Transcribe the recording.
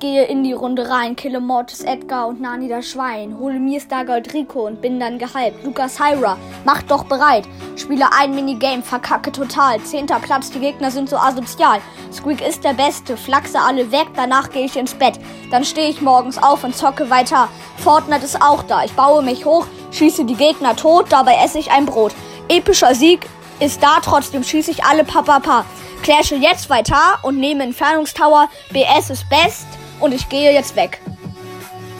Gehe in die Runde rein, kille Mortis Edgar und Nani das Schwein, hole mir Stargold Rico und bin dann gehypt. Lukas Hyra, mach doch bereit. Spiele ein Minigame, verkacke total. Zehnter Platz, die Gegner sind so asozial. Squeak ist der Beste, flachse alle weg, danach gehe ich ins Bett. Dann stehe ich morgens auf und zocke weiter. Fortnite ist auch da, ich baue mich hoch, schieße die Gegner tot, dabei esse ich ein Brot. Epischer Sieg ist da, trotzdem schieße ich alle Papapa. Clashe jetzt weiter und nehme Entfernungstower. BS ist best und ich gehe jetzt weg.